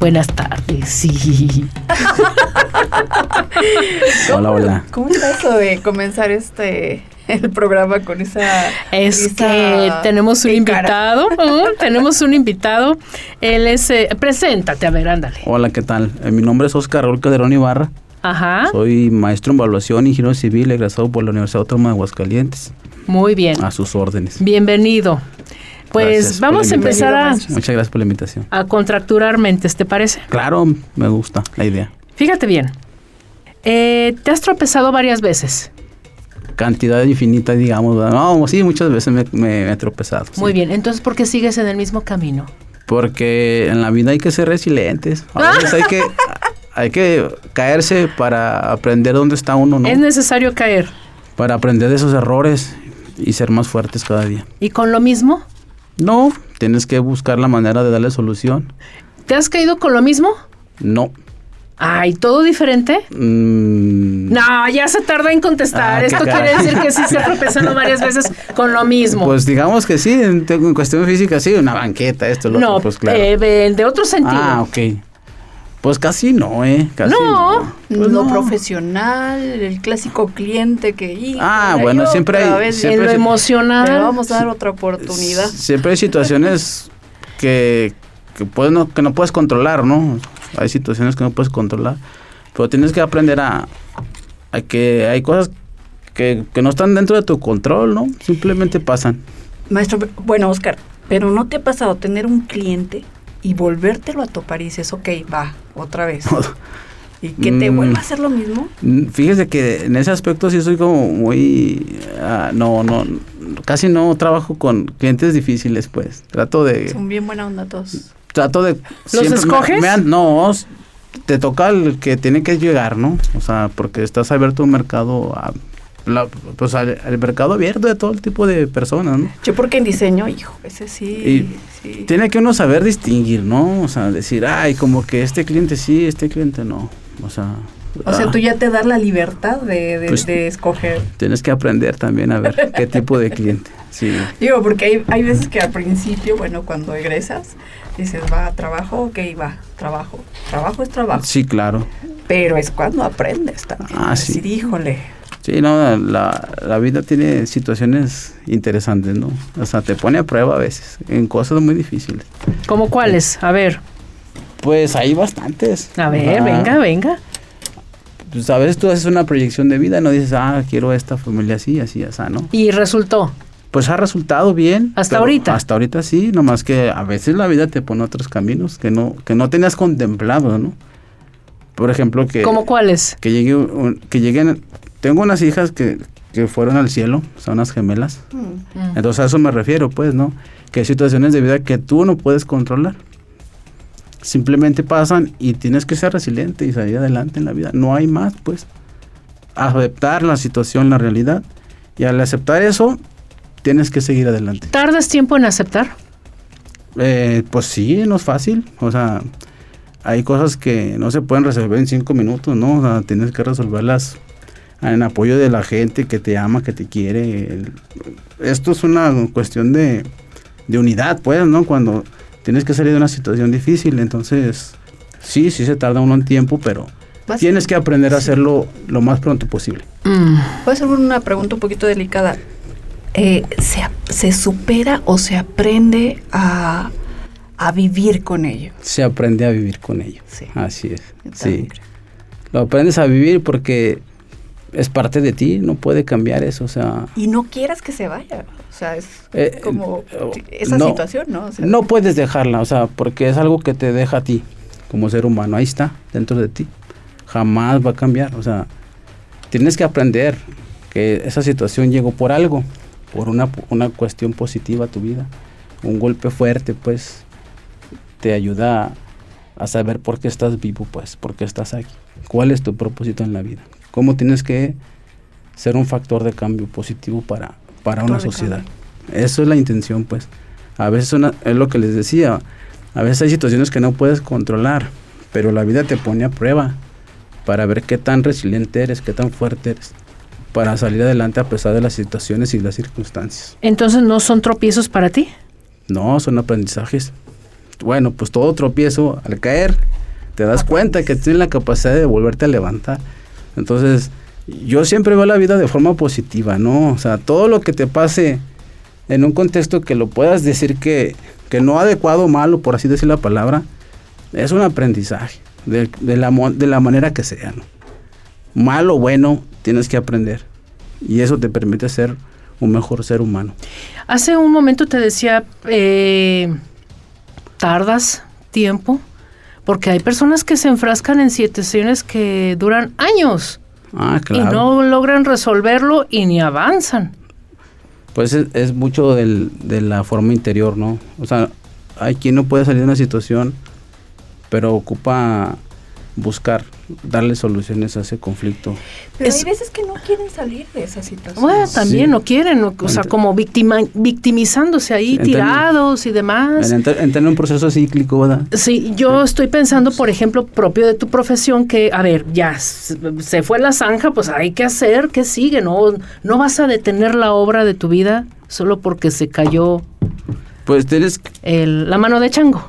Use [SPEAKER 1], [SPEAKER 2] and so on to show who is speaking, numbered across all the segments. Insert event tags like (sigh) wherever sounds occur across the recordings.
[SPEAKER 1] Buenas tardes, sí. (laughs)
[SPEAKER 2] Hola, hola.
[SPEAKER 3] ¿Cómo está eso de comenzar este el programa con esa
[SPEAKER 1] Es que tenemos un invitado, ¿no? (laughs) tenemos un invitado. Él es, eh, preséntate, a ver, ándale.
[SPEAKER 2] Hola, ¿qué tal? Eh, mi nombre es Oscar Raúl Calderón Ibarra.
[SPEAKER 1] Ajá,
[SPEAKER 2] Soy maestro en evaluación y ingeniero civil egresado por la Universidad Autónoma de Aguascalientes.
[SPEAKER 1] muy bien.
[SPEAKER 2] A sus órdenes.
[SPEAKER 1] Bienvenido. Pues
[SPEAKER 2] Gracias
[SPEAKER 1] vamos a empezar a,
[SPEAKER 3] invitación.
[SPEAKER 2] Muchas gracias por la invitación.
[SPEAKER 1] a contracturar mentes, ¿te parece?
[SPEAKER 2] Claro, me gusta la idea.
[SPEAKER 1] Fíjate bien. Eh, te has tropezado varias veces.
[SPEAKER 2] Cantidad infinita, digamos. No, sí, muchas veces me, me- me he tropezado. sí.
[SPEAKER 1] Muy bien. Entonces, ¿por qué sigues en el mismo camino?
[SPEAKER 2] Porque en la vida hay que ser resilientes. A veces hay que, (laughs) hay que caerse para aprender dónde está uno, ¿no?
[SPEAKER 1] Es necesario caer.
[SPEAKER 2] Para aprender de esos errores y ser más fuertes cada día.
[SPEAKER 1] ¿Y con lo mismo?
[SPEAKER 2] No, tienes que buscar la manera de darle solución.
[SPEAKER 1] ¿Te has caído con lo mismo?
[SPEAKER 2] No.
[SPEAKER 1] Ay, ¿todo diferente?
[SPEAKER 2] Mm,
[SPEAKER 1] No, ya se tarda en contestar.
[SPEAKER 2] Ah,
[SPEAKER 1] Esto quiere decir que sí se (laughs) ha tropezado varias veces con lo mismo.
[SPEAKER 2] Pues digamos que sí, en, cuestión física sí, una banqueta, esto, lo
[SPEAKER 1] no,
[SPEAKER 2] otro, pues claro.
[SPEAKER 1] eh, de otro sentido.
[SPEAKER 2] ah, ok. Pues casi no, ¿eh? Casi
[SPEAKER 1] No.
[SPEAKER 2] no. Pues
[SPEAKER 3] lo
[SPEAKER 2] no.
[SPEAKER 3] profesional, el clásico cliente que
[SPEAKER 2] Ah, bueno, siempre hay-
[SPEAKER 3] vez,
[SPEAKER 2] siempre
[SPEAKER 1] en lo emocional.
[SPEAKER 3] le vamos a dar otra oportunidad.
[SPEAKER 2] Siempre hay situaciones que, que, puedes no, que no puedes controlar, ¿no? Hay situaciones que no puedes controlar. Pero tienes que aprender a, a que hay cosas que, que no están dentro de tu control, ¿no? Simplemente pasan.
[SPEAKER 3] Maestro, bueno, Oscar, pero ¿no te ha pasado tener un cliente y volvértelo a topar y dices, ok, va, otra vez? (laughs) ¿Y que te
[SPEAKER 2] Mm.
[SPEAKER 3] vuelva a hacer lo mismo?
[SPEAKER 2] Mm, Fíjese que en ese aspecto sí soy como muy... ah, no, no, casi no trabajo con clientes difíciles, pues. Trato de...
[SPEAKER 3] Son bien buena onda todos.
[SPEAKER 2] Trato de... me-
[SPEAKER 1] escoges?
[SPEAKER 2] me han- no, te toca el que tiene que llegar, ¿no? O sea, porque estás abierto a un mercado... a- la- pues al, al mercado abierto de todo tipo de personas, ¿no?
[SPEAKER 3] Yo porque en diseño, hijo, ese sí,
[SPEAKER 2] Y
[SPEAKER 3] sí.
[SPEAKER 2] Tiene que uno saber distinguir, ¿no? O sea, decir, ay, como que este cliente sí, este cliente no. O sea...
[SPEAKER 3] O sea,
[SPEAKER 2] ah,
[SPEAKER 3] tú ya te das la libertad de, de-
[SPEAKER 2] Pues-
[SPEAKER 3] de escoger.
[SPEAKER 2] Tienes que aprender también a ver (laughs) qué tipo de cliente. Sí.
[SPEAKER 3] Digo, porque hay, hay veces que al principio, bueno, cuando egresas, dices, va, trabajo, ok, va, trabajo. Trabajo es trabajo.
[SPEAKER 2] Sí, claro.
[SPEAKER 3] Pero es cuando aprendes también.
[SPEAKER 2] Ah, sí.
[SPEAKER 3] Decir, híjole.
[SPEAKER 2] Sí, no, la, la vida tiene situaciones interesantes, ¿no? O sea, te pone a prueba a veces en cosas muy difíciles.
[SPEAKER 1] ¿Cómo cuáles? A ver,
[SPEAKER 2] Pues hay bastantes.
[SPEAKER 1] a ver,
[SPEAKER 2] Ah,
[SPEAKER 1] venga, venga.
[SPEAKER 2] Pues a veces tú haces una proyección de vida, no dices, ah, quiero esta familia así, así, así, ¿no?
[SPEAKER 1] Y resultó.
[SPEAKER 2] Pues ha resultado bien.
[SPEAKER 1] ¿Hasta ahorita?
[SPEAKER 2] Hasta ahorita sí, nomás que a veces la vida te pone otros caminos que no, que no tenías contemplado, ¿no? Por ejemplo, que...
[SPEAKER 1] ¿Cómo cuáles?
[SPEAKER 2] que llegue un- que lleguen tengo unas hijas que, que fueron al cielo son unas gemelas
[SPEAKER 3] Mm.
[SPEAKER 2] Entonces a eso me refiero pues no que hay situaciones de vida que tú no puedes controlar simplemente pasan y tienes que ser resiliente y salir adelante en la vida no hay más pues aceptar la situación la realidad y al aceptar eso tienes que seguir adelante
[SPEAKER 1] ¿Tardas tiempo en aceptar?
[SPEAKER 2] Eh, pues sí, no es fácil. O sea, hay cosas que no se pueden resolver en cinco minutos, ¿no? O sea, tienes que resolverlas en apoyo de la gente que te ama, que te quiere. Esto es una cuestión de, de unidad, pues, ¿no? Cuando tienes que salir de una situación difícil, entonces, sí, sí se tarda uno en tiempo, pero tienes que aprender a hacerlo lo más pronto posible.
[SPEAKER 1] Mm.
[SPEAKER 3] Voy a hacer una pregunta un poquito delicada. Eh, ¿se, se supera o se aprende a, a vivir con ello?
[SPEAKER 2] Se aprende a vivir con ello.
[SPEAKER 3] Sí.
[SPEAKER 2] Así es. Sí.
[SPEAKER 3] creo.
[SPEAKER 2] Lo aprendes a vivir porque es parte de ti, no puede cambiar eso, o sea,
[SPEAKER 3] Y no quieras que se vaya. O sea, es
[SPEAKER 2] Eh,
[SPEAKER 3] como
[SPEAKER 2] eh,
[SPEAKER 3] esa
[SPEAKER 2] no.
[SPEAKER 3] situación, ¿no? O sea,
[SPEAKER 2] no puedes dejarla, o sea, porque es algo que te deja a ti como ser humano, ahí está, dentro de ti. Jamás va a cambiar, o sea, tienes que aprender que esa situación llegó por algo, por una, una cuestión positiva a tu vida. Un golpe fuerte, pues, te ayuda a saber por qué estás vivo, pues, por qué estás aquí. ¿Cuál es tu propósito en la vida? ¿Cómo tienes que ser un factor de cambio positivo para, para una sociedad? Eso es la intención, pues. A veces una- es lo que les decía, a veces hay situaciones que no puedes controlar, pero la vida te pone a prueba para ver qué tan resiliente eres, qué tan fuerte eres, para salir adelante a pesar de las situaciones y las circunstancias.
[SPEAKER 1] Entonces no son tropiezos para ti.
[SPEAKER 2] No, son aprendizajes. Bueno, pues todo tropiezo, al caer, te das cuenta que tienes la capacidad de volverte a levantar. Entonces, yo siempre veo la vida de forma positiva, ¿no? O sea, todo lo que te pase en un contexto que lo puedas decir que, que no adecuado malo, por así decir la palabra, es un aprendizaje, de, de la, de la manera que sea, ¿no? Malo o bueno, tienes que aprender. Y eso te permite ser un mejor ser humano.
[SPEAKER 1] Hace un momento te decía, eh, tardas tiempo, porque hay personas que se enfrascan en situaciones que duran años
[SPEAKER 2] Ah, claro.
[SPEAKER 1] y no logran resolverlo y ni avanzan.
[SPEAKER 2] Pues es, es mucho del- de la forma interior, ¿no? O sea, hay quien no puede salir de una situación, pero ocupa buscar, darle soluciones a ese conflicto.
[SPEAKER 3] Pero
[SPEAKER 1] Es-
[SPEAKER 3] hay veces que no quieren salir de esa situación.
[SPEAKER 1] Bueno, también
[SPEAKER 2] Sí.
[SPEAKER 1] no quieren, o, o sea, como victima- victimizándose ahí, tirados y demás.
[SPEAKER 2] En, en un proceso cíclico, ¿verdad?
[SPEAKER 1] Sí, yo estoy pensando, por ejemplo, propio de tu profesión, que, a ver, ya se fue la zanja, pues hay que hacer, que sigue? No, no vas a detener la obra de tu vida solo porque se cayó
[SPEAKER 2] Pues tienes,
[SPEAKER 1] el- la mano de chango.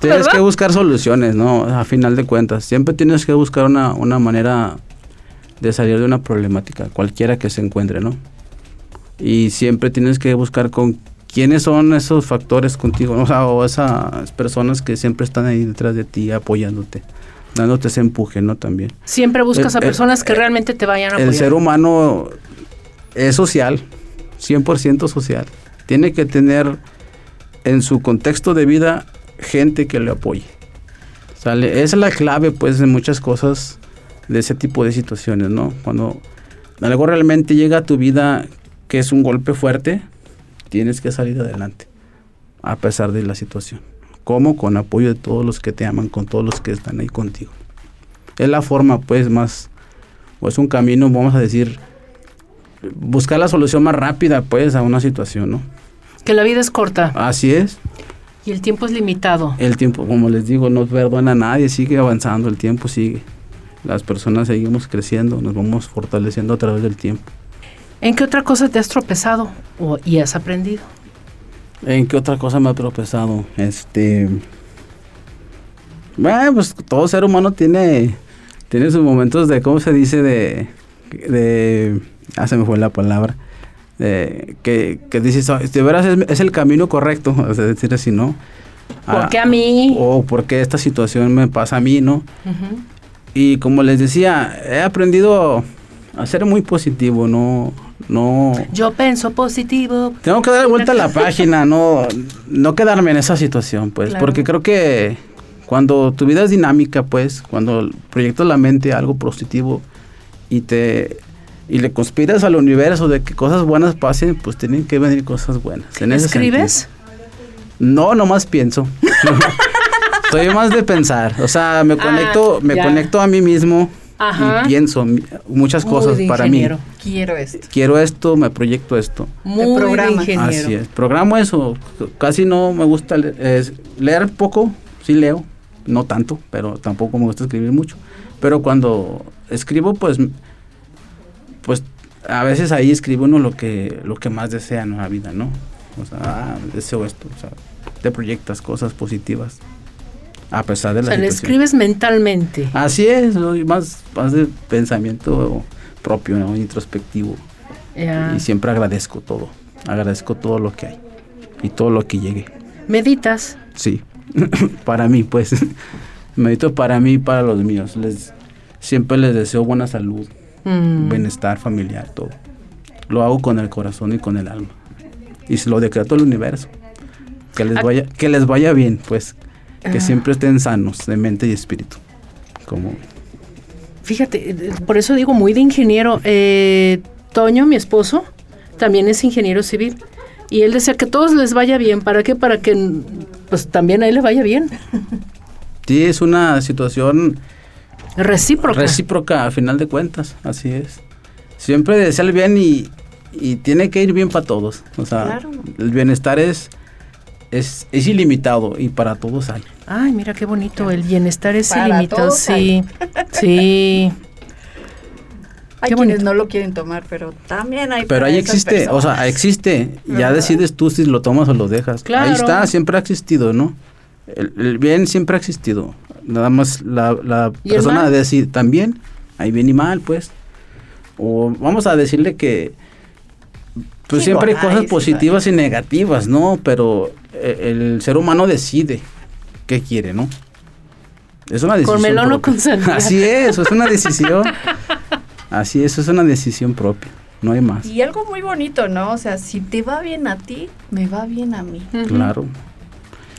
[SPEAKER 2] Tienes
[SPEAKER 1] ¿Verdad?
[SPEAKER 2] que buscar soluciones, ¿no? A final de cuentas. Siempre tienes que buscar una, una manera de salir de una problemática, cualquiera que se encuentre, ¿no? Y siempre tienes que buscar con quiénes son esos factores contigo, ¿no? o sea, o esas personas que siempre están ahí detrás de ti apoyándote, dándote ese empuje, ¿no? También.
[SPEAKER 1] Siempre buscas a
[SPEAKER 2] El- el-
[SPEAKER 1] personas que
[SPEAKER 2] el-
[SPEAKER 1] realmente te vayan a apoyar.
[SPEAKER 2] El ser humano es social, 100% social. Tiene que tener en su contexto de vida gente que le apoye. ¿Sale? Esa es la clave, pues, de muchas cosas de ese tipo de situaciones, ¿no? Cuando algo realmente llega a tu vida que es un golpe fuerte, tienes que salir adelante, a pesar de la situación. ¿Cómo? Con apoyo de todos los que te aman, con todos los que están ahí contigo. Es la forma, pues, más, o es un camino, vamos a decir, buscar la solución más rápida, pues, a una situación, ¿no?
[SPEAKER 1] Que la vida es corta
[SPEAKER 2] Así es.
[SPEAKER 1] Y el tiempo es limitado.
[SPEAKER 2] El tiempo, como les digo, no perdona a nadie, sigue avanzando, el tiempo sigue. Las personas seguimos creciendo, nos vamos fortaleciendo a través del tiempo.
[SPEAKER 1] ¿En qué otra cosa te has tropezado o- y has aprendido?
[SPEAKER 2] ¿En qué otra cosa me ha tropezado? Este. Bueno, pues todo ser humano tiene, tiene sus momentos de, ¿cómo se dice? De. de ah, se me fue la palabra. De, que, que dices, "Ah, de veras es, es el camino correcto, (laughs) sea, decir así, ¿no?
[SPEAKER 1] ¿Por
[SPEAKER 2] Ah,
[SPEAKER 1] qué a mí?
[SPEAKER 2] O por qué esta situación me pasa a mí, ¿no?
[SPEAKER 1] Ujú.
[SPEAKER 2] Y como les decía, he aprendido a ser muy positivo, no, no,
[SPEAKER 1] Yo pienso positivo.
[SPEAKER 2] tengo que dar vuelta a la página, no, no quedarme en esa situación, pues,
[SPEAKER 1] Claro.
[SPEAKER 2] porque creo que cuando tu vida es dinámica, pues, cuando proyectas la mente a algo positivo y te y le conspiras al universo de que cosas buenas pasen, pues tienen que venir cosas buenas. En
[SPEAKER 1] ¿Escribes?
[SPEAKER 2] No, nomás pienso. (laughs) Soy más de pensar, o sea, me
[SPEAKER 1] Ah,
[SPEAKER 2] conecto, me conecto a mí mismo
[SPEAKER 1] Ajá.
[SPEAKER 2] y pienso muchas cosas para mí.
[SPEAKER 3] Quiero esto.
[SPEAKER 2] Quiero esto, me proyecto esto.
[SPEAKER 1] Muy
[SPEAKER 3] programa.
[SPEAKER 2] Así es. Programo eso. Casi no me gusta le- es leer poco. Sí leo. No tanto, pero tampoco me gusta escribir mucho. Pero cuando escribo, pues, pues a veces ahí escribe uno lo que, lo que más desea en la vida, ¿no? O sea, ah, deseo esto. O sea, te proyectas cosas positivas. A pesar de
[SPEAKER 1] O
[SPEAKER 2] la
[SPEAKER 1] sea, le escribes mentalmente.
[SPEAKER 2] Así es, más, más de pensamiento propio, ¿no? introspectivo. Y siempre agradezco todo. Agradezco todo lo que hay. Y todo lo que llegue.
[SPEAKER 1] Meditas.
[SPEAKER 2] Sí. (laughs) para mí, pues. (laughs) Medito para mí y para los míos. Les, siempre les deseo buena salud,
[SPEAKER 1] Mm.
[SPEAKER 2] bienestar familiar, todo. Lo hago con el corazón y con el alma. Y se lo decreto al universo. Que les vaya, que les vaya bien, pues. Que
[SPEAKER 1] Ah.
[SPEAKER 2] siempre estén sanos de mente y espíritu. Como
[SPEAKER 1] Fíjate, eh, por eso digo muy de ingeniero. Eh, Toño, mi esposo, también es ingeniero civil. Y él decía que a todos les vaya bien. ¿Para qué? Para que pues también a él le vaya bien.
[SPEAKER 2] Sí, es una situación
[SPEAKER 1] Recíproca.
[SPEAKER 2] recíproca a final de cuentas, así es. Siempre desea el bien y, y tiene que ir bien para todos. O sea,
[SPEAKER 3] Claro.
[SPEAKER 2] el bienestar es, es, es ilimitado y para todos hay.
[SPEAKER 1] Ay, mira qué bonito. El bienestar es
[SPEAKER 3] Para
[SPEAKER 1] ilimitado.
[SPEAKER 3] todos
[SPEAKER 1] Sí. Sí. (laughs)
[SPEAKER 3] Hay
[SPEAKER 1] Qué
[SPEAKER 3] quienes
[SPEAKER 1] bonito.
[SPEAKER 3] no lo quieren tomar, pero también hay
[SPEAKER 2] Pero ahí existe, o sea, existe. Ya
[SPEAKER 3] ¿Verdad?
[SPEAKER 2] decides tú si lo tomas o lo dejas.
[SPEAKER 1] Claro.
[SPEAKER 2] Ahí está, siempre ha existido, ¿no? El, el bien siempre ha existido. Nada más la, la
[SPEAKER 1] ¿Y el
[SPEAKER 2] persona
[SPEAKER 1] mal?
[SPEAKER 3] Sí,
[SPEAKER 2] siempre hay
[SPEAKER 3] lo hay,
[SPEAKER 2] cosas
[SPEAKER 3] sí,
[SPEAKER 2] positivas y negativas, ¿no? Pero eh, el ser humano decide qué quiere, ¿no? Es una decisión.
[SPEAKER 1] ¿Con melón o con sandía? (laughs)
[SPEAKER 2] Así es, es una decisión. Así es, es una decisión propia. No hay más.
[SPEAKER 3] Y algo muy bonito, ¿no? O sea, si te va bien a ti, me va bien a mí.
[SPEAKER 2] Claro.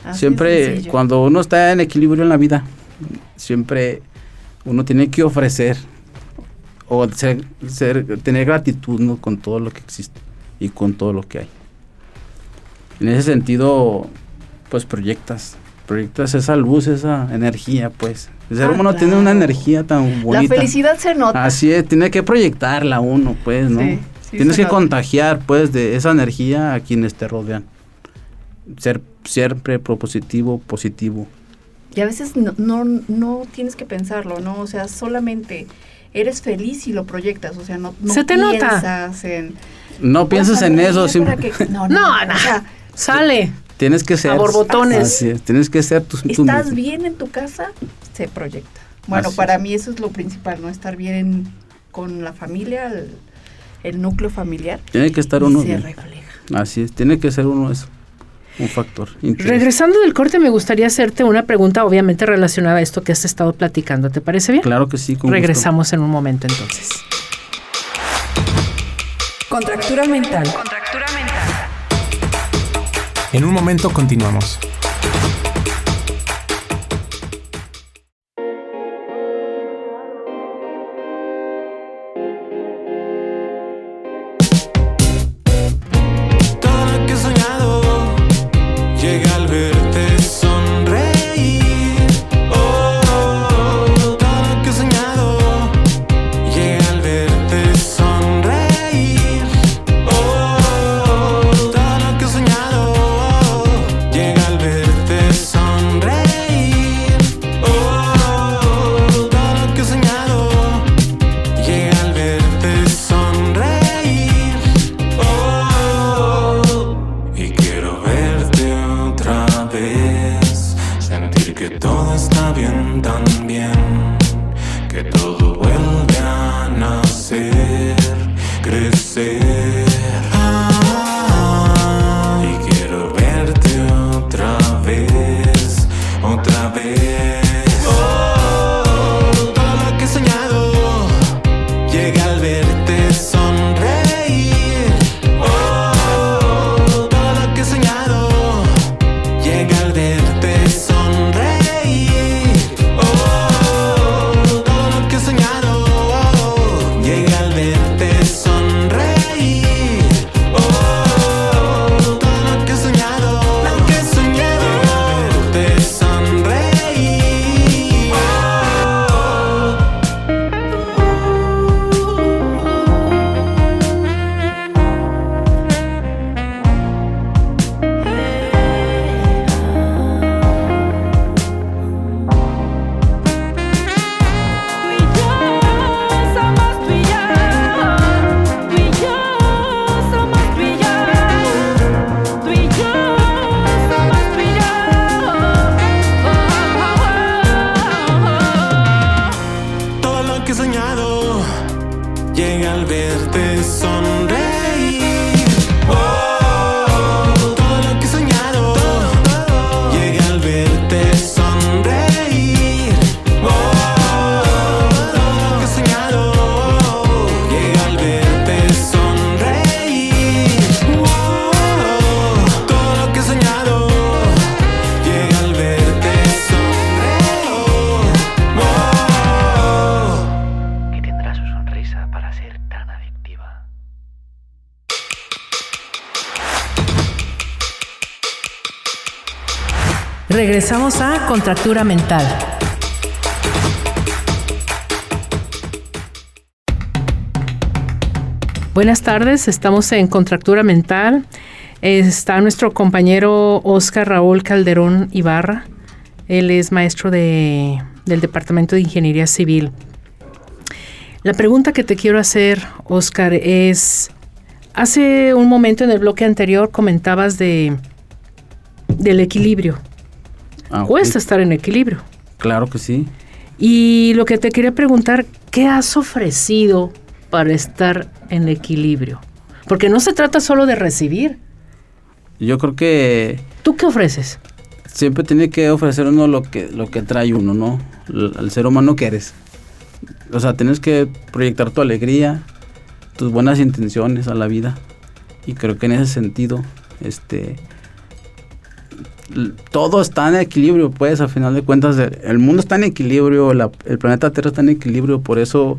[SPEAKER 3] Así
[SPEAKER 2] siempre cuando uno está en equilibrio en la vida, siempre uno tiene que ofrecer o ser, ser- tener gratitud ¿no? con todo lo que existe y con todo lo que hay. En ese sentido, pues proyectas, proyectas esa luz, esa energía, pues. El ser
[SPEAKER 3] Ah,
[SPEAKER 2] humano tiene una energía tan
[SPEAKER 3] La
[SPEAKER 2] bonita.
[SPEAKER 3] felicidad se nota.
[SPEAKER 2] Así es, tiene que proyectarla uno, pues, ¿no?
[SPEAKER 3] Sí, sí
[SPEAKER 2] Tienes que
[SPEAKER 3] nota.
[SPEAKER 2] contagiar, pues, de esa energía a quienes te rodean. Ser siempre propositivo, positivo.
[SPEAKER 3] Y a veces no, no, no tienes que pensarlo, ¿no? O sea, solamente eres feliz y lo proyectas. O sea, no, no
[SPEAKER 1] Se te nota.
[SPEAKER 3] piensas en...
[SPEAKER 2] No piensas en eso,
[SPEAKER 3] sim
[SPEAKER 2] simple-
[SPEAKER 3] No, (laughs) no,
[SPEAKER 1] No,
[SPEAKER 3] no,
[SPEAKER 1] no.
[SPEAKER 3] O sea,
[SPEAKER 1] Sale.
[SPEAKER 2] tienes que ser.
[SPEAKER 1] A borbotones.
[SPEAKER 2] Así es, tienes que ser tú, tú
[SPEAKER 3] estás
[SPEAKER 2] mismo.
[SPEAKER 3] bien en tu casa, se proyecta. Bueno,
[SPEAKER 2] Así
[SPEAKER 3] para
[SPEAKER 2] es.
[SPEAKER 3] mí eso es lo principal, ¿no? Estar bien en- con la familia, el, el núcleo familiar.
[SPEAKER 2] Tiene que estar
[SPEAKER 3] y
[SPEAKER 2] uno
[SPEAKER 3] se
[SPEAKER 2] bien.
[SPEAKER 3] refleja.
[SPEAKER 2] Así es, tiene que ser uno eso. Un factor.
[SPEAKER 1] Regresando del corte, me gustaría hacerte una pregunta, obviamente relacionada a esto que has estado platicando. ¿Te parece bien?
[SPEAKER 2] Claro que sí, con gusto.
[SPEAKER 1] Regresamos en un momento entonces.
[SPEAKER 4] Contractura mental.
[SPEAKER 5] En un momento continuamos.
[SPEAKER 6] para ser tan adictiva.
[SPEAKER 4] Regresamos a Contractura Mental.
[SPEAKER 1] Buenas tardes, estamos en Contractura Mental. Está nuestro compañero Oscar Raúl Calderón Ibarra. Él es maestro de, del Departamento de Ingeniería Civil la pregunta que te quiero hacer, Oscar, es, hace un momento en el bloque anterior comentabas de, del equilibrio.
[SPEAKER 2] Ah.
[SPEAKER 1] Cuesta estar en equilibrio.
[SPEAKER 2] Claro que sí.
[SPEAKER 1] Y lo que te quería preguntar, ¿qué has ofrecido para estar en equilibrio? Porque no se trata solo de recibir.
[SPEAKER 2] Yo creo que
[SPEAKER 1] ¿Tú qué ofreces?
[SPEAKER 2] siempre tiene que ofrecer uno lo que, lo que trae uno, ¿no? L- Al ser humano que eres. O sea, tienes que proyectar tu alegría, tus buenas intenciones a la vida. Y creo que en ese sentido, este todo está en equilibrio, pues, a final de cuentas, el, mundo está en equilibrio, la- el planeta Tierra está en equilibrio, por eso,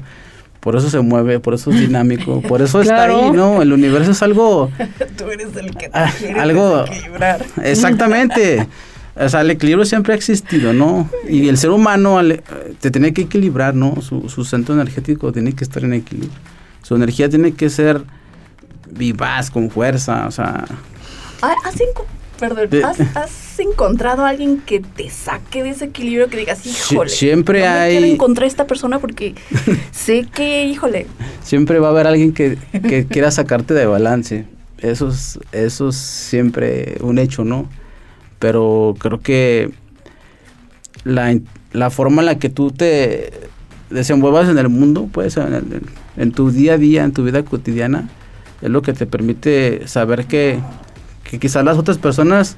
[SPEAKER 2] por eso se mueve, por eso es dinámico, (laughs) por eso está ahí, ¿no? El universo es algo (laughs)
[SPEAKER 3] Tú eres el que te
[SPEAKER 2] Ah,
[SPEAKER 3] quiere
[SPEAKER 2] algo-
[SPEAKER 3] desequilibrar.
[SPEAKER 2] Exactamente. (laughs) O sea, el equilibrio siempre ha existido, ¿no? Y el ser humano al- te tiene que equilibrar, ¿no? Su, su centro energético tiene que estar en equilibrio. Su energía tiene que ser vivaz, con fuerza, o sea...
[SPEAKER 3] ¿Has, enco- perdón,
[SPEAKER 2] De-
[SPEAKER 3] ¿has, has encontrado a alguien que te saque de ese equilibrio que digas, híjole,
[SPEAKER 2] siempre
[SPEAKER 3] no me
[SPEAKER 2] hay-
[SPEAKER 3] quiero encontrar a esta persona porque (laughs) sé que, híjole,
[SPEAKER 2] Siempre va a haber alguien que, que quiera sacarte de balance. Eso es, eso es siempre un hecho, ¿no? Pero creo que la, la forma en la que tú te desenvuelvas en el mundo, pues en, el- en tu día a día, en tu vida cotidiana, es lo que te permite saber que, que quizás las otras personas,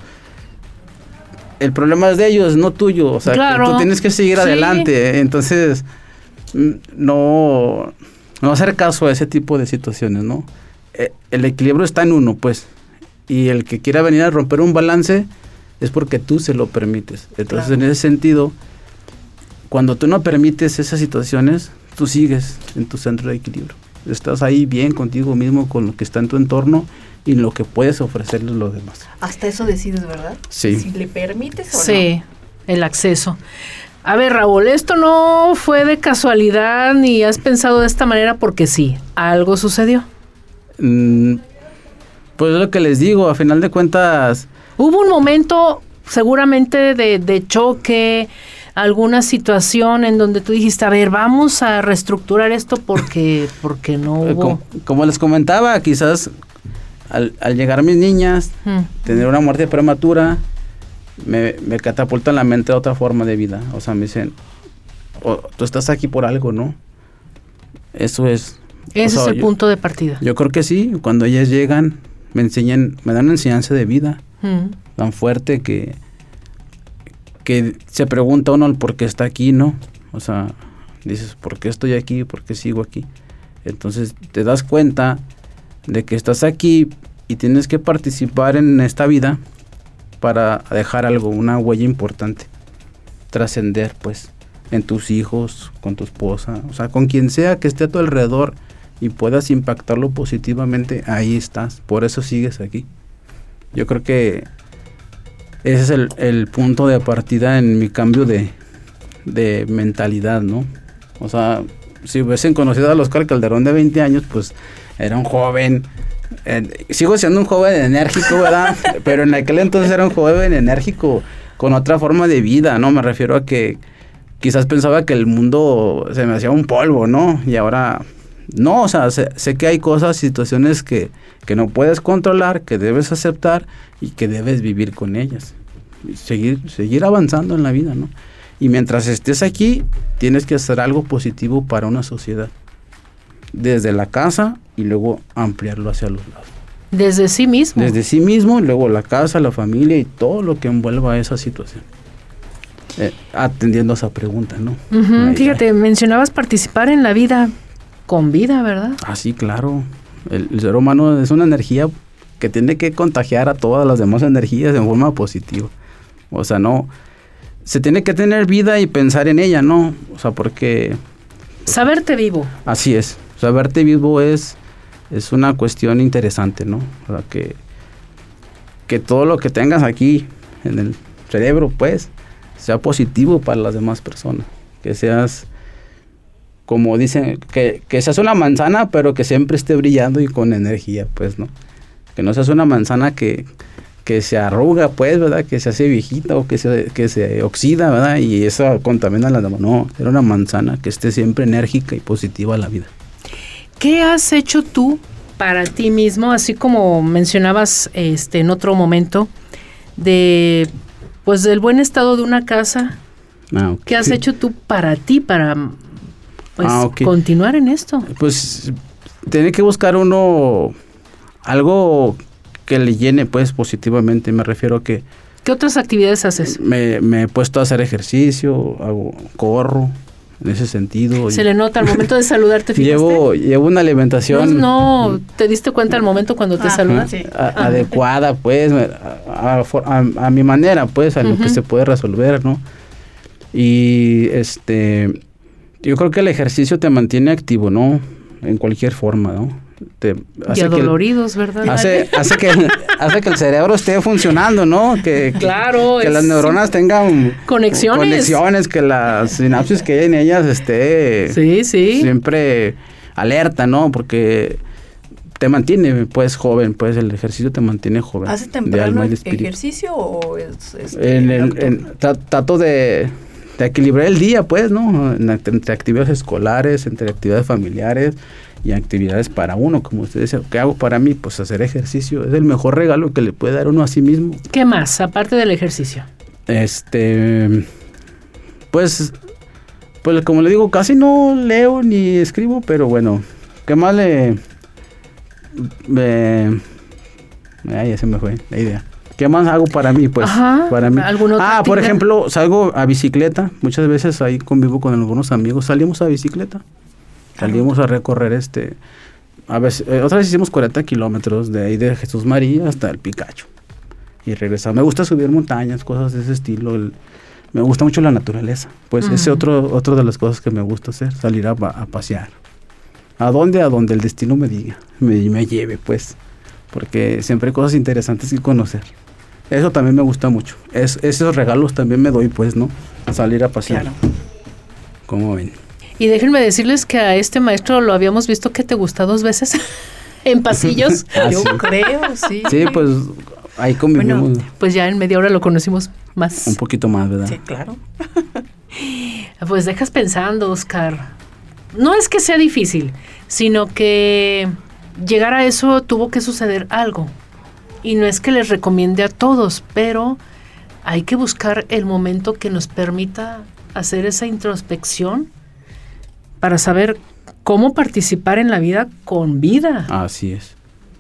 [SPEAKER 2] el problema es de ellos, no tuyo. O sea, que
[SPEAKER 1] Claro.
[SPEAKER 2] tú tienes que seguir
[SPEAKER 1] Sí.
[SPEAKER 2] adelante. Entonces, no, no hacer caso a ese tipo de situaciones, ¿no? Eh, El equilibrio está en uno, pues. Y el que quiera venir a romper un balance es porque tú se lo permites. Entonces,
[SPEAKER 3] Claro.
[SPEAKER 2] en ese sentido, cuando tú no permites esas situaciones, tú sigues en tu centro de equilibrio. Estás ahí bien contigo mismo, con lo que está en tu entorno y lo que puedes ofrecerle a los demás.
[SPEAKER 3] hasta eso decides, ¿verdad?
[SPEAKER 2] Sí.
[SPEAKER 3] Si le permites o
[SPEAKER 1] Sí, el acceso. A ver, Raúl, esto no fue de casualidad ni has pensado de esta manera porque sí, algo sucedió.
[SPEAKER 2] Mm, pues es lo que les digo, a final de cuentas,
[SPEAKER 1] Hubo un momento seguramente de, de choque, alguna situación en donde tú dijiste, a ver, vamos a reestructurar esto porque, (laughs) porque no
[SPEAKER 2] eh,
[SPEAKER 1] hubo...
[SPEAKER 2] com- como les comentaba, quizás al, al llegar mis niñas,
[SPEAKER 1] Mm.
[SPEAKER 2] tener una muerte prematura, me, me catapultan la mente a otra forma de vida. O sea, me dicen, "Oh, tú estás aquí por algo, ¿no? Eso es.
[SPEAKER 1] Ese
[SPEAKER 2] o sea,
[SPEAKER 1] es el
[SPEAKER 2] yo-
[SPEAKER 1] punto de partida.
[SPEAKER 2] Yo creo que sí, cuando ellas llegan, me enseñan, me dan una enseñanza de vida
[SPEAKER 1] Mm.
[SPEAKER 2] tan fuerte que, que se pregunta uno el por qué está aquí, ¿no? O sea, dices, ¿por qué estoy aquí? ¿Por qué sigo aquí? Entonces te das cuenta de que estás aquí y tienes que participar en esta vida para dejar algo, una huella importante, trascender, pues, en tus hijos, con tu esposa, o sea, con quien sea que esté a tu alrededor y puedas impactarlo positivamente, ahí estás, por eso sigues aquí. Yo creo que ese es el, el punto de partida en mi cambio de, de mentalidad, ¿no? O sea, si hubiesen conocido a Oscar Calderón de 20 años, pues era un joven. eh, sigo siendo un joven enérgico, ¿verdad? (laughs) Pero en aquel entonces era un joven enérgico con otra forma de vida, ¿no? Me refiero a que quizás pensaba que el mundo se me hacía un polvo, ¿no? Y ahora no, o sea, sé, sé que hay cosas, situaciones que, que no puedes controlar, que debes aceptar y que debes vivir con ellas. Y seguir, seguir avanzando en la vida, ¿no? Y mientras estés aquí, tienes que hacer algo positivo para una sociedad. Desde la casa y luego ampliarlo hacia los lados.
[SPEAKER 1] Desde sí mismo.
[SPEAKER 2] Desde sí mismo, y luego la casa, la familia y todo lo que envuelva a esa situación. Eh, atendiendo a esa pregunta, ¿no?
[SPEAKER 1] Fíjate, mencionabas participar en la vida con vida, ¿verdad?
[SPEAKER 2] Ah, sí, claro. El, el ser humano es una energía que tiene que contagiar a todas las demás energías en forma positiva. O sea, no. Se tiene que tener vida y pensar en ella, ¿no? O sea, porque
[SPEAKER 1] Saberte vivo.
[SPEAKER 2] así es. Verte vivo es, es una cuestión interesante, ¿no? O sea, que, que todo lo que tengas aquí en el cerebro, pues, sea positivo para las demás personas. Que seas, como dicen, que, que seas una manzana, pero que siempre esté brillando y con energía, pues, ¿no? Que no seas una manzana que, que se arruga, pues, ¿verdad? Que se hace viejita o que se, que se oxida, ¿verdad? Y eso contamina a las demás. No, era una manzana que esté siempre enérgica y positiva a la vida.
[SPEAKER 1] ¿Qué has hecho tú para ti mismo, así como mencionabas este en otro momento de pues del buen estado de una casa?
[SPEAKER 2] Ah, ok.
[SPEAKER 1] ¿Qué has hecho tú para ti para pues
[SPEAKER 2] Ah, ok.
[SPEAKER 1] continuar en esto?
[SPEAKER 2] Pues tiene que buscar uno algo que le llene, pues, positivamente. Me refiero a que
[SPEAKER 1] ¿Qué otras actividades haces?
[SPEAKER 2] me, me he puesto a hacer ejercicio, hago, corro, en ese sentido.
[SPEAKER 1] Se le nota al momento de saludarte, (laughs) ¿fijaste?
[SPEAKER 2] llevo, llevo una alimentación
[SPEAKER 1] No, no, ¿te diste cuenta al momento cuando te
[SPEAKER 3] Ah,
[SPEAKER 1] saludas?
[SPEAKER 3] sí.
[SPEAKER 2] a- adecuada, pues, a, a for- a- a mi manera, pues, a lo que se puede resolver, ¿no? Y este, yo creo que el ejercicio te mantiene activo, ¿no? En cualquier forma, ¿no? Te
[SPEAKER 1] Y
[SPEAKER 2] hace que el-
[SPEAKER 1] adoloridos, ¿verdad?
[SPEAKER 2] hace, (laughs) hace que hace que el cerebro esté funcionando, ¿no? Que, que-
[SPEAKER 1] Claro,
[SPEAKER 2] que
[SPEAKER 1] es-
[SPEAKER 2] las neuronas tengan
[SPEAKER 1] Conexiones.
[SPEAKER 2] conexiones, que las sinapsis que hay en ellas esté
[SPEAKER 1] Sí, sí.
[SPEAKER 2] siempre alerta, ¿no? Porque te mantiene, pues, joven, pues, el ejercicio te mantiene joven.
[SPEAKER 3] ¿Hace
[SPEAKER 2] de
[SPEAKER 3] temprano
[SPEAKER 2] alma y de
[SPEAKER 3] ejercicio o es, este,
[SPEAKER 2] En el- en- tra- trato de, de equilibrar el día, pues, ¿no? Entre actividades escolares, entre actividades familiares y actividades para uno, como usted dice. ¿Qué hago para mí? Pues hacer ejercicio. Es el mejor regalo que le puede dar uno a sí mismo.
[SPEAKER 1] ¿Qué más, aparte del ejercicio?
[SPEAKER 2] Este, pues, pues como le digo, casi no leo ni escribo, pero bueno, ¿qué más le... me- ay, ya se me fue la idea. ¿Qué más hago para mí? Pues,
[SPEAKER 1] Ajá,
[SPEAKER 2] para mí.
[SPEAKER 1] ¿alguna otra
[SPEAKER 2] Ah, por ejemplo, salgo a bicicleta. Muchas veces ahí convivo con algunos amigos. Salimos a bicicleta. Salimos a recorrer este... A veces, eh, otra vez hicimos 40 kilómetros de ahí de Jesús María hasta el Picacho. Y regresar. Me gusta subir montañas, cosas de ese estilo. el- me gusta mucho la naturaleza. Pues ese
[SPEAKER 1] Ujú.
[SPEAKER 2] otro, otro de las cosas que me gusta hacer, salir a, pa- a pasear. ¿A dónde? A donde el destino me diga, me, me lleve, pues. Porque siempre hay cosas interesantes que conocer. Eso también me gusta mucho. Es, esos regalos también me doy, pues, ¿no? Salir a pasear.
[SPEAKER 3] Claro.
[SPEAKER 2] ¿Cómo ven?
[SPEAKER 1] Y déjenme decirles que a este maestro lo habíamos visto que te gusta dos veces (laughs) en pasillos. (laughs)
[SPEAKER 2] Ah,
[SPEAKER 3] Yo
[SPEAKER 2] sí.
[SPEAKER 3] creo, sí.
[SPEAKER 2] Sí, pues ahí convivimos
[SPEAKER 3] Bueno,
[SPEAKER 1] Pues ya en media hora lo conocimos más.
[SPEAKER 2] un poquito más, ¿verdad?
[SPEAKER 3] Sí, claro. (laughs)
[SPEAKER 1] Pues dejas pensando, Oscar. No es que sea difícil, sino que llegar a eso tuvo que suceder algo. Y no es que les recomiende a todos, pero hay que buscar el momento que nos permita hacer esa introspección para saber cómo participar en la vida con vida.
[SPEAKER 2] Así es.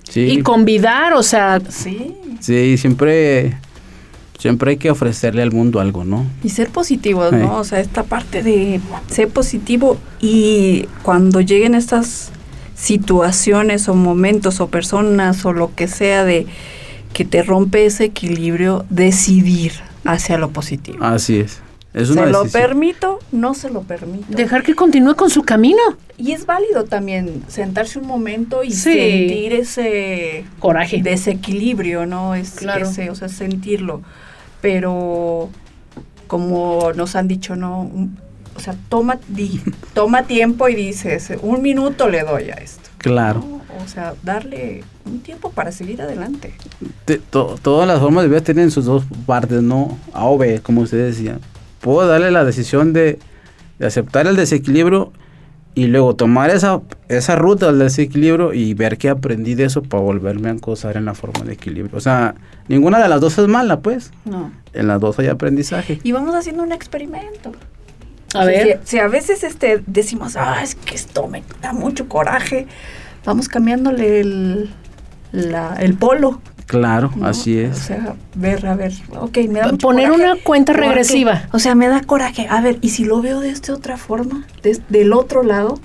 [SPEAKER 2] Sí,
[SPEAKER 1] Y convidar, o sea,
[SPEAKER 3] Sí.
[SPEAKER 2] sí, siempre, siempre hay que ofrecerle al mundo algo, ¿no?
[SPEAKER 3] Y ser positivos,
[SPEAKER 2] Sí.
[SPEAKER 3] ¿no? O sea, esta parte de ser positivo y cuando lleguen estas situaciones o momentos o personas o lo que sea de que te rompe ese equilibrio, decidir hacia lo positivo.
[SPEAKER 2] Así es. Es una
[SPEAKER 3] ¿Se lo permito? No se lo permito.
[SPEAKER 1] dejar que continúe con su camino.
[SPEAKER 3] Y es válido también sentarse un momento y
[SPEAKER 1] Sí.
[SPEAKER 3] sentir ese
[SPEAKER 1] Coraje.
[SPEAKER 3] desequilibrio, ¿no? Es
[SPEAKER 1] Claro.
[SPEAKER 3] ese, o sea, sentirlo. Pero como nos han dicho, ¿no? O sea, toma, di- toma tiempo y dices, un minuto le doy a esto.
[SPEAKER 2] Claro.
[SPEAKER 3] ¿no? O sea, darle un tiempo para seguir adelante.
[SPEAKER 2] Te- to- todas las formas de vida tienen sus dos partes, ¿no? A o B, como usted decía. Puedo darle la decisión de, de aceptar el desequilibrio y luego tomar esa, esa ruta del desequilibrio y ver qué aprendí de eso para volverme a encosar en la forma de equilibrio. O sea, ninguna de las dos es mala, pues.
[SPEAKER 3] No.
[SPEAKER 2] En las dos hay aprendizaje.
[SPEAKER 3] Y vamos haciendo un experimento.
[SPEAKER 1] A
[SPEAKER 3] O sea,
[SPEAKER 1] ver.
[SPEAKER 3] Si, si a veces este, decimos, ah, es que esto me da mucho coraje, vamos cambiándole el, la- el polo.
[SPEAKER 2] Claro,
[SPEAKER 3] ¿no?
[SPEAKER 2] así
[SPEAKER 3] O
[SPEAKER 2] es.
[SPEAKER 3] sea, ver, a ver, ok, me da mucho
[SPEAKER 1] Poner
[SPEAKER 3] coraje,
[SPEAKER 1] una cuenta regresiva.
[SPEAKER 3] O sea, me da coraje. A ver, y si lo veo de esta otra forma, des- del otro lado,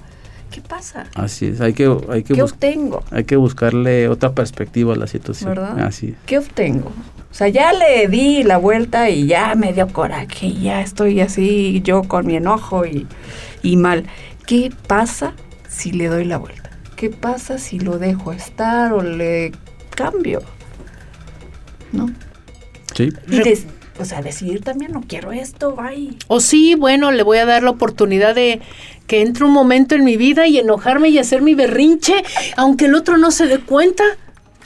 [SPEAKER 3] ¿qué pasa?
[SPEAKER 2] Así es. Hay que, hay que,
[SPEAKER 3] ¿Qué obtengo?
[SPEAKER 2] hay que buscarle otra perspectiva a la situación.
[SPEAKER 3] ¿Verdad?
[SPEAKER 2] Así es.
[SPEAKER 3] ¿Qué obtengo? O sea, ya le di la vuelta y ya me dio coraje y ya estoy así yo con mi enojo y, y mal. ¿Qué pasa si le doy la vuelta? ¿Qué pasa si lo dejo estar o le cambio? ¿No?
[SPEAKER 2] Sí.
[SPEAKER 3] Y des- o sea, decidir también, no quiero esto, bye.
[SPEAKER 1] O sí, bueno, le voy a dar la oportunidad de que entre un momento en mi vida y enojarme y hacer mi berrinche, aunque el otro no se dé cuenta.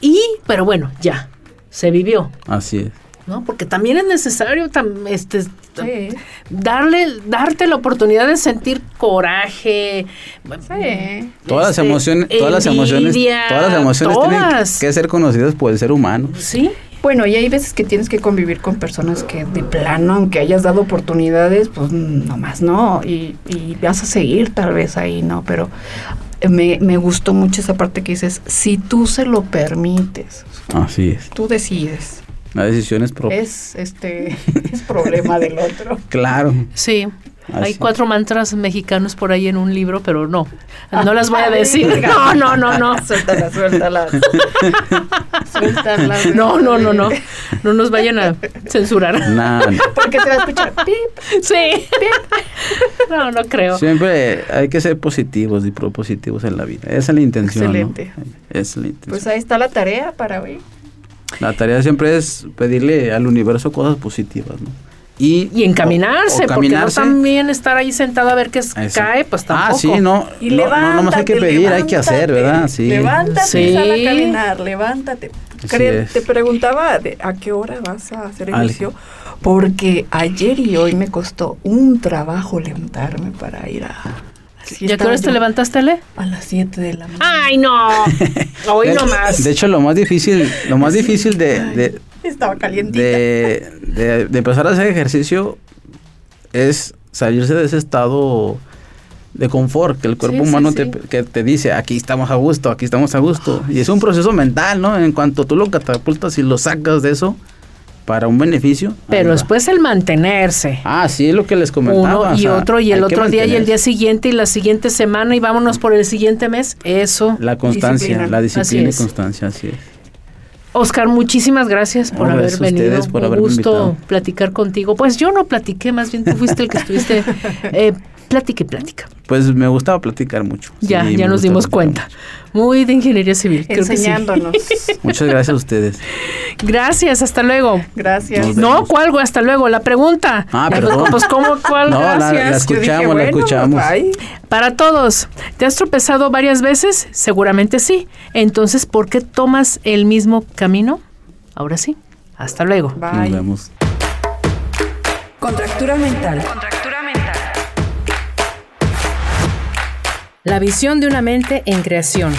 [SPEAKER 1] Y, pero bueno, ya, se vivió,
[SPEAKER 2] Así es.
[SPEAKER 1] ¿no? Porque también es necesario tam- este,
[SPEAKER 3] Sí.
[SPEAKER 1] darle, darte la oportunidad de sentir coraje.
[SPEAKER 3] Sí.
[SPEAKER 2] Todas las
[SPEAKER 1] este,
[SPEAKER 2] emociones, todas las emociones, todas las emociones
[SPEAKER 1] todas.
[SPEAKER 2] tienen que ser conocidas por el ser humano.
[SPEAKER 1] Sí,
[SPEAKER 3] Bueno, y hay veces que tienes que convivir con personas que de plano, aunque hayas dado oportunidades, pues nomás no. Y, y vas a seguir tal vez ahí, ¿no? Pero me, me gustó mucho esa parte que dices, si tú se lo permites,
[SPEAKER 2] Así es.
[SPEAKER 3] tú decides.
[SPEAKER 2] La decisión es propia.
[SPEAKER 3] Es este (laughs) es problema del otro.
[SPEAKER 2] Claro.
[SPEAKER 1] sí. Hay cuatro mantras mexicanos por ahí en un libro, pero no, no las voy a decir. No, no, no, no. (laughs)
[SPEAKER 3] Suéltala, suéltala. (laughs) suéltala.
[SPEAKER 1] No, no, no, no. No nos vayan a censurar.
[SPEAKER 2] Nada.
[SPEAKER 3] Porque se va a escuchar pip.
[SPEAKER 1] Sí. No, no creo.
[SPEAKER 2] Siempre hay que ser positivos y propositivos en la vida. Esa es la intención. ¿no?
[SPEAKER 3] Excelente.
[SPEAKER 2] Esa es la intención.
[SPEAKER 3] Pues ahí está la tarea para hoy.
[SPEAKER 2] La tarea siempre es pedirle al universo cosas positivas, ¿no? Y,
[SPEAKER 1] Y encaminarse,
[SPEAKER 2] o- o
[SPEAKER 1] porque no también estar ahí sentado a ver qué
[SPEAKER 2] Eso.
[SPEAKER 1] cae, pues tampoco.
[SPEAKER 2] Ah, sí, no.
[SPEAKER 3] Y
[SPEAKER 2] no, no, nomás hay que
[SPEAKER 3] levántate,
[SPEAKER 2] pedir, hay que hacer,
[SPEAKER 3] levántate.
[SPEAKER 2] ¿verdad? Sí.
[SPEAKER 3] Levántate,
[SPEAKER 1] Sí.
[SPEAKER 3] sal a caminar, levántate.
[SPEAKER 2] Así
[SPEAKER 3] Cre-
[SPEAKER 2] es.
[SPEAKER 3] Te preguntaba de a qué hora vas a hacer
[SPEAKER 2] Al-
[SPEAKER 3] ejercicio, porque ayer y hoy me costó un trabajo levantarme para ir a... así
[SPEAKER 1] ¿Ya qué horas te levantaste, Le?
[SPEAKER 3] A las 7 de la mañana.
[SPEAKER 1] ¡Ay, no! (laughs) Hoy
[SPEAKER 2] de,
[SPEAKER 1] no más.
[SPEAKER 2] de hecho, lo más difícil, lo más difícil de, de, (laughs)
[SPEAKER 3] Estaba calientita.
[SPEAKER 2] de, de- de empezar a hacer ejercicio es salirse de ese estado de confort que el cuerpo
[SPEAKER 1] Sí,
[SPEAKER 2] humano
[SPEAKER 1] sí.
[SPEAKER 2] Te, que te dice aquí estamos a gusto, aquí estamos a gusto. y es un proceso mental, ¿no? En cuanto tú lo catapultas y lo sacas de eso para un beneficio.
[SPEAKER 1] Pero después el mantenerse.
[SPEAKER 2] Ah, sí, es lo que les comentaba.
[SPEAKER 1] Uno
[SPEAKER 2] o
[SPEAKER 1] y
[SPEAKER 2] sea,
[SPEAKER 1] otro, y el otro día, y el día siguiente, y la siguiente semana, y vámonos por el siguiente mes. Eso.
[SPEAKER 2] La constancia,
[SPEAKER 3] Disciplina.
[SPEAKER 2] la disciplina y constancia, así es.
[SPEAKER 1] Oscar, muchísimas gracias por
[SPEAKER 2] No,
[SPEAKER 1] haber venido.
[SPEAKER 2] ustedes por
[SPEAKER 1] Un gusto
[SPEAKER 2] invitado.
[SPEAKER 1] platicar contigo. Pues yo no platiqué, más bien tú fuiste el que estuviste. (laughs) Eh, plática y plática.
[SPEAKER 2] Pues me gustaba platicar mucho.
[SPEAKER 1] Ya,
[SPEAKER 2] Sí,
[SPEAKER 1] ya nos dimos cuenta. Muy de ingeniería civil. creo que sí.
[SPEAKER 3] Enseñándonos. (laughs)
[SPEAKER 2] Muchas gracias a ustedes.
[SPEAKER 1] Gracias, hasta luego.
[SPEAKER 3] Gracias.
[SPEAKER 2] Nos
[SPEAKER 1] No. ¿cuál? Hasta luego. La pregunta.
[SPEAKER 2] Ah,
[SPEAKER 1] Ya,
[SPEAKER 2] perdón.
[SPEAKER 1] Pues, ¿cómo, cuál?
[SPEAKER 2] No, la- la
[SPEAKER 1] Gracias.
[SPEAKER 2] escu- escuchamos, la escuchamos.
[SPEAKER 3] bye.
[SPEAKER 1] Para todos, ¿te has tropezado varias veces? Seguramente sí. Entonces, ¿por qué tomas el mismo camino? Ahora sí. Hasta luego.
[SPEAKER 2] Nos
[SPEAKER 3] Bye.
[SPEAKER 2] vemos.
[SPEAKER 4] Contractura mental. La visión de una mente en creación.